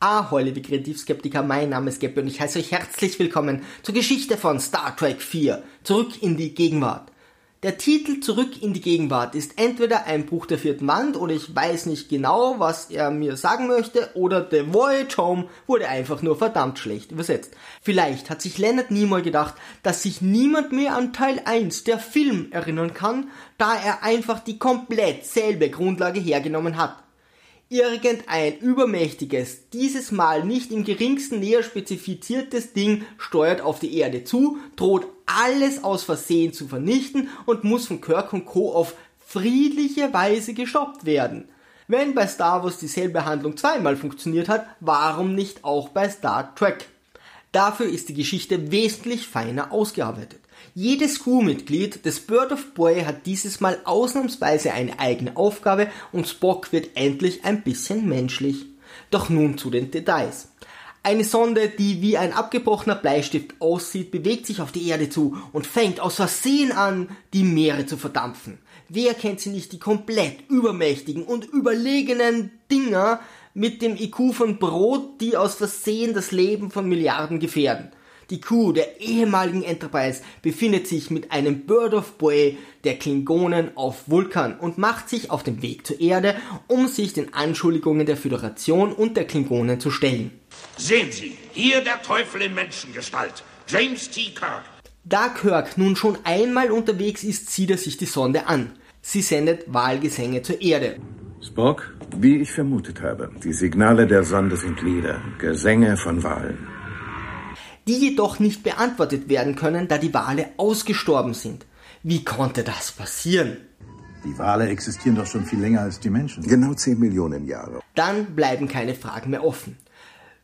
Ahoi, liebe Kreativskeptiker, mein Name ist Gabby und ich heiße euch herzlich willkommen zur Geschichte von Star Trek 4, Zurück in die Gegenwart. Der Titel Zurück in die Gegenwart ist entweder ein Buch der vierten Wand oder ich weiß nicht genau, was er mir sagen möchte oder The Voyage Home wurde einfach nur verdammt schlecht übersetzt. Vielleicht hat sich Leonard Nimoy gedacht, dass sich niemand mehr an Teil 1 der Film erinnern kann, da er einfach die komplett selbe Grundlage hergenommen hat. Irgendein übermächtiges, dieses Mal nicht im geringsten näher spezifiziertes Ding steuert auf die Erde zu, droht alles aus Versehen zu vernichten und muss von Kirk und Co. auf friedliche Weise gestoppt werden. Wenn bei Star Wars dieselbe Handlung zweimal funktioniert hat, warum nicht auch bei Star Trek? Dafür ist die Geschichte wesentlich feiner ausgearbeitet. Jedes Crewmitglied des Bird of Boy hat dieses Mal ausnahmsweise eine eigene Aufgabe und Spock wird endlich ein bisschen menschlich. Doch nun zu den Details. Eine Sonde, die wie ein abgebrochener Bleistift aussieht, bewegt sich auf die Erde zu und fängt aus Versehen an, die Meere zu verdampfen. Wer kennt sie nicht, die komplett übermächtigen und überlegenen Dinger mit dem IQ von Brot, die aus Versehen das Leben von Milliarden gefährden. Die Crew der ehemaligen Enterprise befindet sich mit einem Bird of Prey der Klingonen auf Vulkan und macht sich auf den Weg zur Erde, um sich den Anschuldigungen der Föderation und der Klingonen zu stellen. Sehen Sie, hier der Teufel in Menschengestalt, James T. Kirk. Da Kirk nun schon einmal unterwegs ist, zieht er sich die Sonde an. Sie sendet Wahlgesänge zur Erde. Spock, wie ich vermutet habe, die Signale der Sonde sind Lieder, Gesänge von Wahlen die jedoch nicht beantwortet werden können, da die Wale ausgestorben sind. Wie konnte das passieren? Die Wale existieren doch schon viel länger als die Menschen. Genau 10 Millionen Jahre. Dann bleiben keine Fragen mehr offen.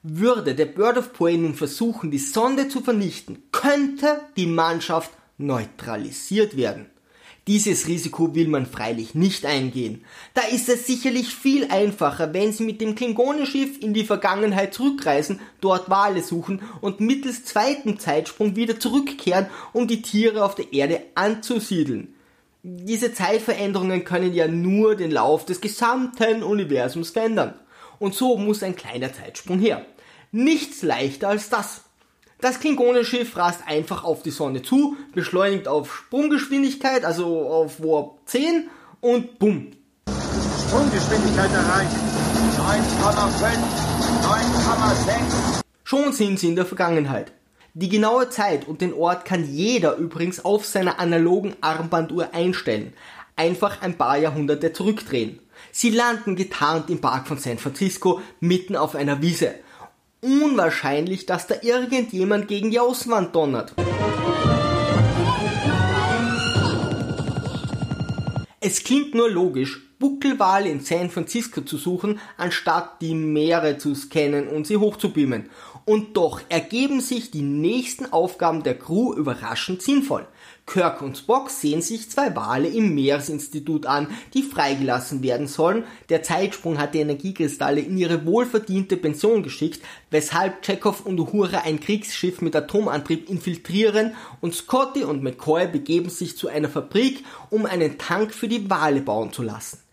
Würde der Bird of Prey nun versuchen, die Sonde zu vernichten, könnte die Mannschaft neutralisiert werden. Dieses Risiko will man freilich nicht eingehen. Da ist es sicherlich viel einfacher, wenn sie mit dem Klingonenschiff in die Vergangenheit zurückreisen, dort Wale suchen und mittels zweiten Zeitsprung wieder zurückkehren, um die Tiere auf der Erde anzusiedeln. Diese Zeitveränderungen können ja nur den Lauf des gesamten Universums verändern. Und so muss ein kleiner Zeitsprung her. Nichts leichter als das. Das Klingonenschiff rast einfach auf die Sonne zu, beschleunigt auf Sprunggeschwindigkeit, also auf Warp 10 und bumm. Sprunggeschwindigkeit erreicht. 9,5, 9,6. Schon sind sie in der Vergangenheit. Die genaue Zeit und den Ort kann jeder übrigens auf seiner analogen Armbanduhr einstellen. Einfach ein paar Jahrhunderte zurückdrehen. Sie landen getarnt im Park von San Francisco mitten auf einer Wiese unwahrscheinlich, dass da irgendjemand gegen die Außenwand donnert. Es klingt nur logisch, Buckelwale in San Francisco zu suchen, anstatt die Meere zu scannen und sie hochzubeamen. Und doch ergeben sich die nächsten Aufgaben der Crew überraschend sinnvoll. Kirk und Spock sehen sich zwei Wale im Meeresinstitut an, die freigelassen werden sollen. Der Zeitsprung hat die Energiekristalle in ihre wohlverdiente Pension geschickt, weshalb Chekhov und Uhura ein Kriegsschiff mit Atomantrieb infiltrieren und Scotty und McCoy begeben sich zu einer Fabrik, um einen Tank für die Wale bauen zu lassen.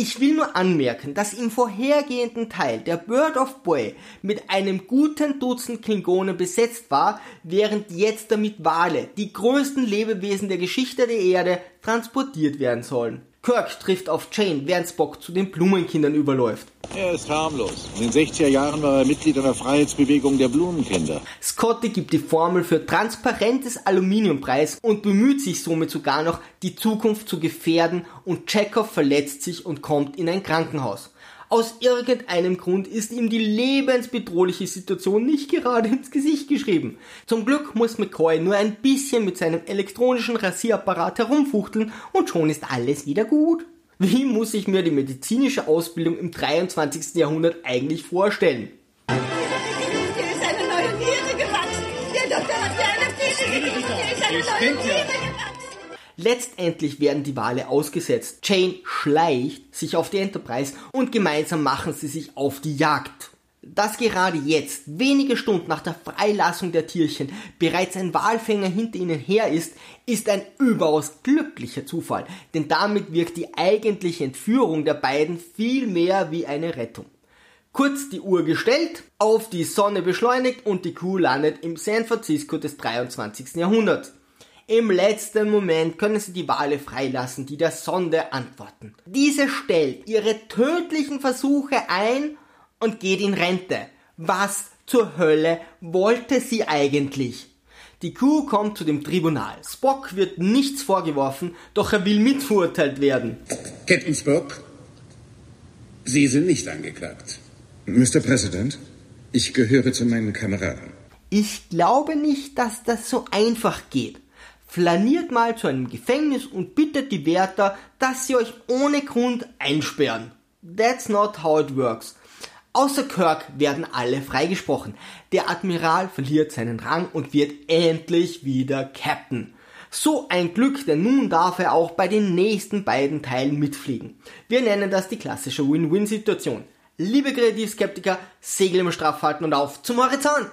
Ich will nur anmerken, dass im vorhergehenden Teil der Bird of Boy mit einem guten Dutzend Klingonen besetzt war, während jetzt damit Wale, die größten Lebewesen der Geschichte der Erde, transportiert werden sollen. Kirk trifft auf Jane, während Spock zu den Blumenkindern überläuft. Er ist harmlos. In den 60er Jahren war er Mitglied einer Freiheitsbewegung der Blumenkinder. Scotty gibt die Formel für transparentes Aluminiumpreis und bemüht sich somit sogar noch, die Zukunft zu gefährden und Chekhov verletzt sich und kommt in ein Krankenhaus. Aus irgendeinem Grund ist ihm die lebensbedrohliche Situation nicht gerade ins Gesicht geschrieben. Zum Glück muss McCoy nur ein bisschen mit seinem elektronischen Rasierapparat herumfuchteln und schon ist alles wieder gut. Wie muss ich mir die medizinische Ausbildung im 23. Jahrhundert eigentlich vorstellen? Hier ist eine neue Niere gewachsen. Der Doktor hat mir eine Niere Hier ist eine neue Niere gewachsen. Letztendlich werden die Wale ausgesetzt. Jane schleicht sich auf die Enterprise und gemeinsam machen sie sich auf die Jagd. Dass gerade jetzt, wenige Stunden nach der Freilassung der Tierchen, bereits ein Walfänger hinter ihnen her ist, ist ein überaus glücklicher Zufall, denn damit wirkt die eigentliche Entführung der beiden viel mehr wie eine Rettung. Kurz die Uhr gestellt, auf die Sonne beschleunigt und die Crew landet im San Francisco des 23. Jahrhunderts. Im letzten Moment können sie die Wale freilassen, die der Sonde antworten. Diese stellt ihre tödlichen Versuche ein und geht in Rente. Was zur Hölle wollte sie eigentlich? Die Crew kommt zu dem Tribunal. Spock wird nichts vorgeworfen, doch er will mitverurteilt werden. Captain Spock, Sie sind nicht angeklagt. Mr. President, ich gehöre zu meinen Kameraden. Ich glaube nicht, dass das so einfach geht. Flaniert mal zu einem Gefängnis und bittet die Wärter, dass sie euch ohne Grund einsperren. That's not how it works. Außer Kirk werden alle freigesprochen. Der Admiral verliert seinen Rang und wird endlich wieder Captain. So ein Glück, denn nun darf er auch bei den nächsten beiden Teilen mitfliegen. Wir nennen das die klassische Win-Win-Situation. Liebe Kreativskeptiker, Segel im Straff halten und auf zum Horizont!